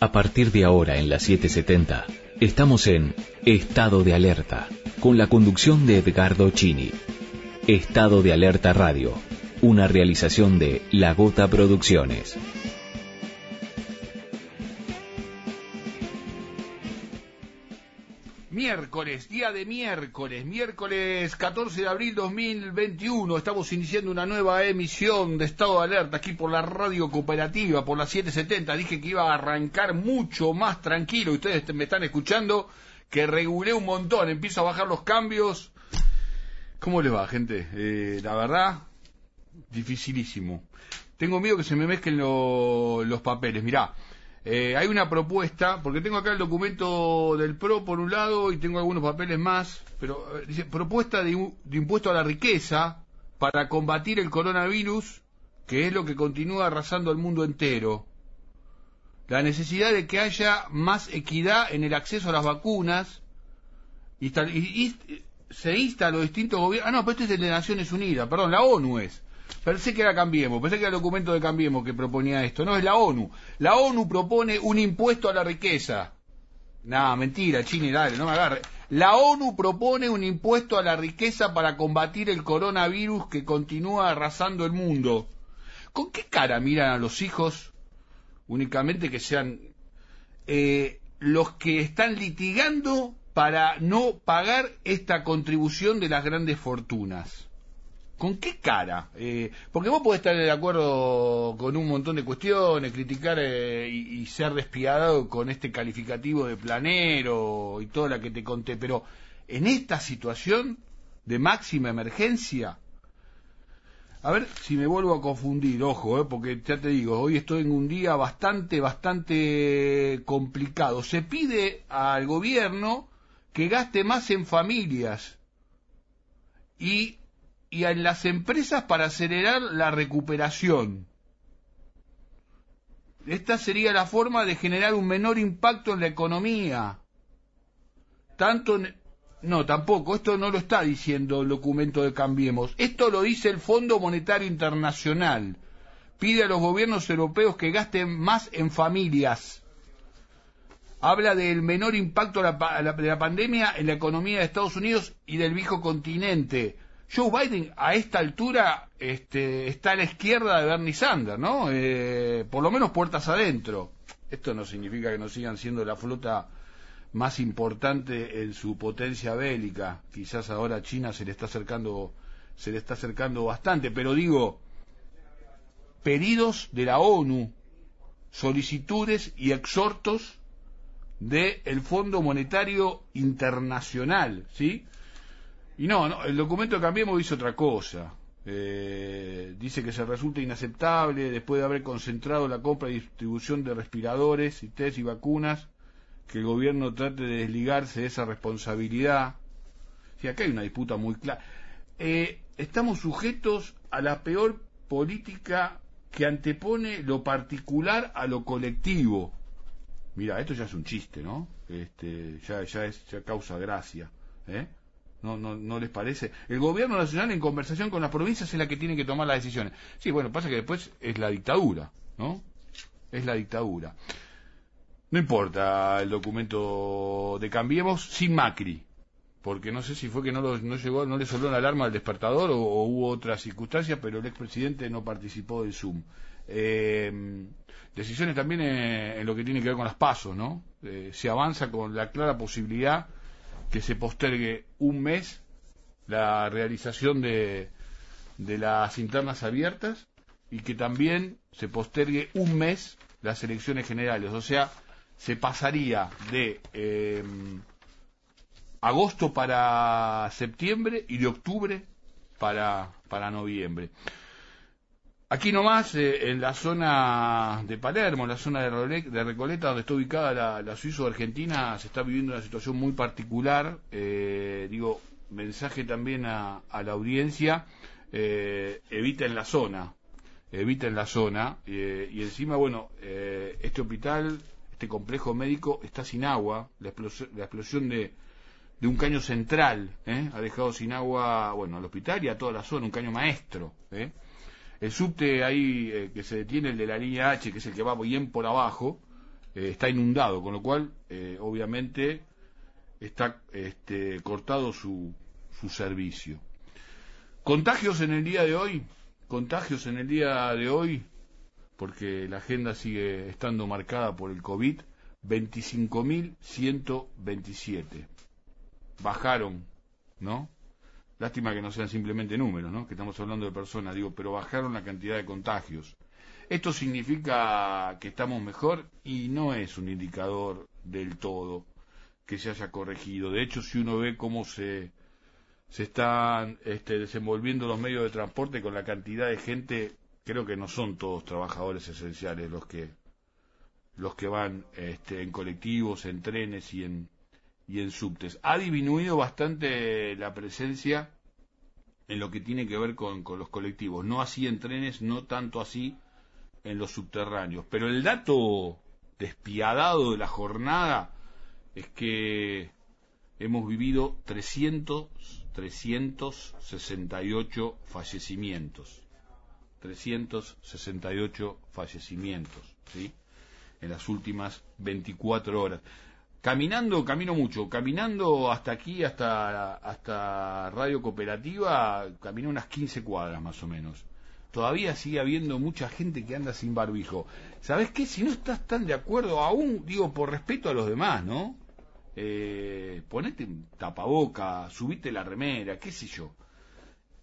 A partir de ahora en la 770, estamos en Estado de Alerta, con la conducción de Edgardo Chini. Estado de Alerta Radio, una realización de La Gota Producciones. Miércoles, día de miércoles, miércoles 14 de abril 2021. Estamos iniciando una nueva emisión de Estado de Alerta aquí por la radio cooperativa, por la 770. Dije que iba a arrancar mucho más tranquilo. Ustedes me están escuchando que regulé un montón. Empiezo a bajar los cambios. ¿Cómo les va, gente? Eh, la verdad, dificilísimo. Tengo miedo que se me mezclen los papeles. Mirá. Eh, hay una propuesta, porque tengo acá el documento del PRO por un lado y tengo algunos papeles más, pero eh, dice propuesta de, impuesto a la riqueza para combatir el coronavirus, que es lo que continúa arrasando al mundo entero. La necesidad de que haya más equidad en el acceso a las vacunas. Y, y se insta a los distintos gobiernos. Ah, no, pero este es el de Naciones Unidas, perdón, la ONU es. Pensé que era Cambiemos, pensé que era el documento de Cambiemos que proponía esto. No, es la ONU. La ONU propone un impuesto a la riqueza. Nada, mentira, Chini, dale, no me agarre. La ONU propone un impuesto a la riqueza para combatir el coronavirus que continúa arrasando el mundo. ¿Con qué cara miran a los hijos únicamente que sean eh, los que están litigando para no pagar esta contribución de las grandes fortunas? ¿Con qué cara? Eh, porque vos podés estar de acuerdo con un montón de cuestiones, criticar eh, y, ser despiadado con este calificativo de planero y toda la que te conté, pero en esta situación de máxima emergencia, a ver si me vuelvo a confundir, ojo, eh, porque ya te digo, hoy estoy en un día bastante, bastante complicado. Se pide al gobierno que gaste más en familias y y en las empresas para acelerar la recuperación. Esta sería la forma de generar un menor impacto en la economía. Tanto no, tampoco, esto no lo está diciendo el documento de Cambiemos. Esto lo dice el Fondo Monetario Internacional. Pide a los gobiernos europeos que gasten más en familias. Habla del menor impacto de la pandemia en la economía de Estados Unidos y del viejo continente Joe Biden a esta altura este, está a la izquierda de Bernie Sanders, ¿no? Eh, por lo menos puertas adentro. Esto no significa que no sigan siendo la flota más importante en su potencia bélica. Quizás ahora China se le está acercando, se le está acercando bastante, pero digo, pedidos de la ONU, solicitudes y exhortos del Fondo Monetario Internacional, ¿sí? Y no, no el documento de Cambiemos dice otra cosa. Eh, dice que se resulta inaceptable después de haber concentrado la compra y distribución de respiradores y test y vacunas que el gobierno trate de desligarse de esa responsabilidad. Si acá hay una disputa muy clara. Eh, estamos sujetos a la peor política que antepone lo particular a lo colectivo. Mira, esto ya es un chiste, ¿no? Este, ya, ya, es, ya causa gracia. ¿eh? ¿No, no, ¿No les parece? El gobierno nacional en conversación con las provincias es la que tiene que tomar las decisiones. Sí, bueno, pasa que después es la dictadura, ¿no? Es la dictadura. No importa el documento de Cambiemos sin Macri, porque no sé si fue que no, no llegó, no le sonó la alarma al despertador o, hubo otras circunstancias, pero el expresidente no participó del Zoom. Eh, decisiones también en, lo que tiene que ver con las pasos, ¿no? Eh, se avanza con la clara posibilidad que se postergue un mes la realización de, de las internas abiertas y que también se postergue un mes las elecciones generales. O sea, se pasaría de eh, agosto para septiembre y de octubre para, para noviembre. Aquí nomás, eh, en la zona de Palermo, en la zona de, Recoleta, donde está ubicada la, la Suizo Argentina, se está viviendo una situación muy particular. Eh, digo, mensaje también a, la audiencia, eh, eviten la zona, eviten la zona. y encima, bueno, este hospital, este complejo médico está sin agua, la explosión, de, un caño central ha dejado sin agua, bueno, al hospital y a toda la zona, un caño maestro. ¿eh? El subte ahí eh, que se detiene, el de la línea H, que es el que va bien por abajo, eh, está inundado, con lo cual, eh, obviamente, está este, cortado su, su servicio. Contagios en el día de hoy, contagios en el día de hoy, porque la agenda sigue estando marcada por el COVID, 25.127. Bajaron, ¿no? Lástima que no sean simplemente números, ¿no? Que estamos hablando de personas, digo, pero bajaron la cantidad de contagios. ¿Esto significa que estamos mejor? Y no es un indicador del todo que se haya corregido. De hecho, si uno ve cómo se, se están este, desenvolviendo los medios de transporte con la cantidad de gente, creo que no son todos trabajadores esenciales los que los que van este, en colectivos, en trenes y en y en subtes. Ha disminuido bastante la presencia en lo que tiene que ver con, con los colectivos, no así en trenes, no tanto así en los subterráneos. Pero el dato despiadado de la jornada es que hemos vivido 300, 368 fallecimientos. 368 fallecimientos, ¿sí? En las últimas 24 horas. Caminando, camino mucho. Caminando hasta aquí, hasta, hasta Radio Cooperativa, camino unas 15 cuadras más o menos todavía sigue habiendo mucha gente que anda sin barbijo. ¿Sabes qué? Si no estás tan de acuerdo, aún digo por respeto a los demás, ¿no? Eh, ponete tapaboca, subite la remera, qué sé yo.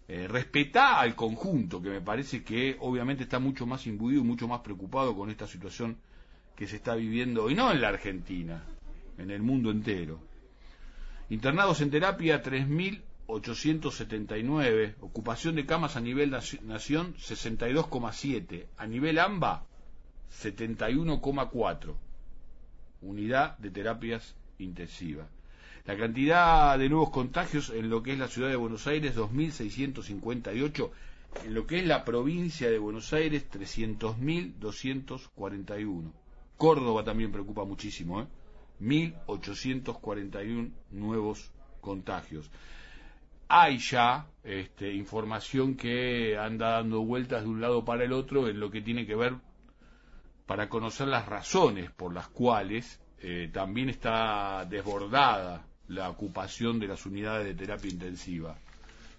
Eh, respetá al conjunto, que me parece que obviamente está mucho más imbuido y mucho más preocupado con esta situación que se está viviendo, y no en la Argentina, en el mundo entero. Internados en terapia 3.000 879, ocupación de camas a nivel nación 62,7, a nivel AMBA 71,4, unidad de terapias intensivas. La cantidad de nuevos contagios en lo que es la ciudad de Buenos Aires 2.658, en lo que es la provincia de Buenos Aires 300.241. Córdoba también preocupa muchísimo, ¿eh? 1.841 nuevos contagios hay ya este, información que anda dando vueltas de un lado para el otro en lo que tiene que ver para conocer las razones por las cuales eh, también está desbordada la ocupación de las unidades de terapia intensiva.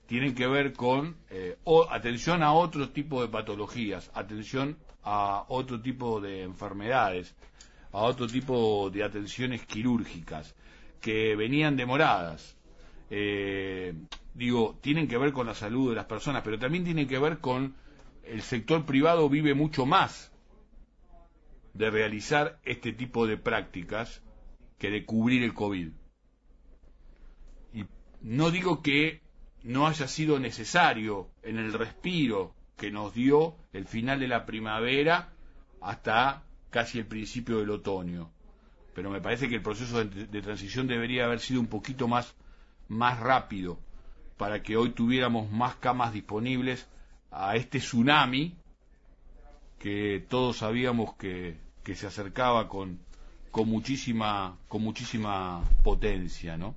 Tienen que ver con eh, atención a otro tipo de patologías, atención a otro tipo de enfermedades, a otro tipo de atenciones quirúrgicas que venían demoradas. Eh, digo, tienen que ver con la salud de las personas, pero también tienen que ver con el sector privado vive mucho más de realizar este tipo de prácticas que de cubrir el COVID. Y no digo que no haya sido necesario en el respiro que nos dio el final de la primavera hasta casi el principio del otoño. Pero me parece que el proceso de, de transición debería haber sido un poquito más más rápido para que hoy tuviéramos más camas disponibles a este tsunami que todos sabíamos que, que se acercaba con, con muchísima con muchísima potencia, ¿no?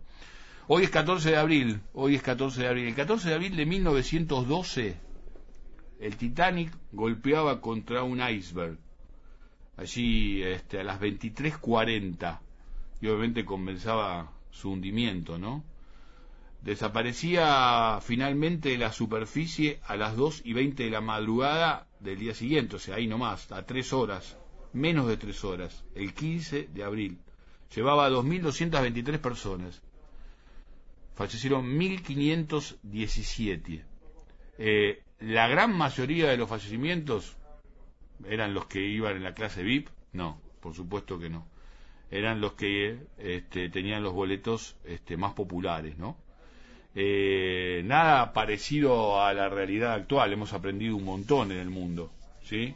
Hoy es 14 de abril, hoy es 14 de abril. El 14 de abril de 1912 el Titanic golpeaba contra un iceberg allí este, a las 23:40 y obviamente comenzaba su hundimiento, ¿no? Desaparecía finalmente la superficie a las 2 y 20 de la madrugada del día siguiente, o sea, ahí nomás, a tres horas, menos de tres horas, el 15 de abril. Llevaba a 2.223 personas. Fallecieron 1.517. Eh, la gran mayoría de los fallecimientos eran los que iban en la clase VIP. No, por supuesto que no. Eran los que este, tenían los boletos este, más populares, ¿no? eh, nada parecido a la realidad actual. Hemos aprendido un montón en el mundo, ¿sí?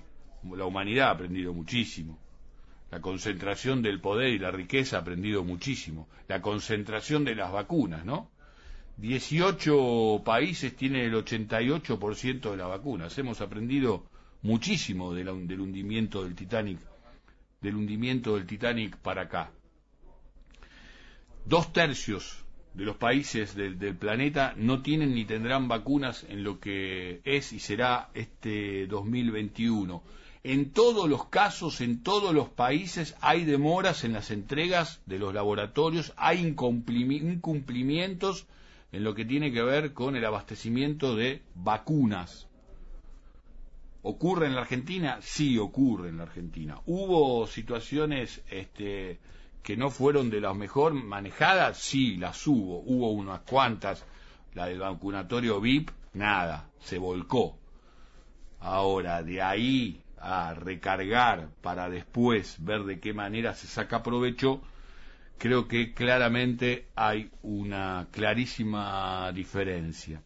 La humanidad ha aprendido muchísimo. La concentración del poder y la riqueza ha aprendido muchísimo. La concentración de las vacunas, ¿no? 18 países tienen el 88% de las vacunas. Hemos aprendido muchísimo del hundimiento del Titanic, del hundimiento del Titanic para acá. Dos tercios de los países del, del, planeta no tienen ni tendrán vacunas en lo que es y será este 2021. En todos los casos, en todos los países, hay demoras en las entregas de los laboratorios, hay incumplimientos en lo que tiene que ver con el abastecimiento de vacunas. ¿Ocurre en la Argentina? Sí, ocurre en la Argentina. Hubo situaciones este, que no fueron de las mejor manejadas, sí, las hubo. Hubo unas cuantas. La del vacunatorio VIP, nada, se volcó. Ahora, de ahí a recargar para después ver de qué manera se saca provecho, creo que claramente hay una clarísima diferencia.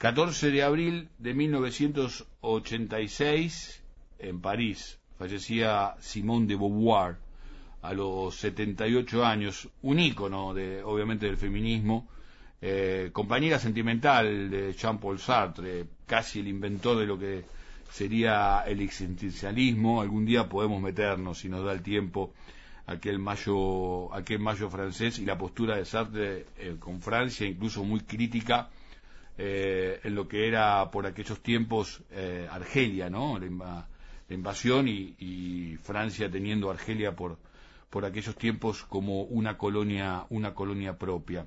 14 de abril de 1986, en París, fallecía Simone de Beauvoir a los 78 años, un ícono de, obviamente del feminismo, eh, compañera sentimental de Jean-Paul Sartre, casi el inventor de lo que sería el existencialismo. Algún día podemos meternos, si nos da el tiempo, aquel mayo, aquel mayo francés y la postura de Sartre eh, con Francia, incluso muy crítica eh, en lo que era por aquellos tiempos eh, Argelia, ¿no? La, invasión y, y, Francia teniendo Argelia por, por aquellos tiempos como una colonia, una colonia propia.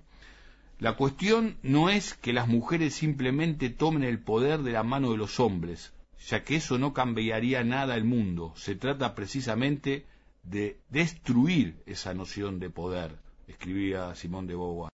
La cuestión no es que las mujeres simplemente tomen el poder de la mano de los hombres, ya que eso no cambiaría nada el mundo. Se trata precisamente de destruir esa noción de poder, escribía Simón de Beauvoir.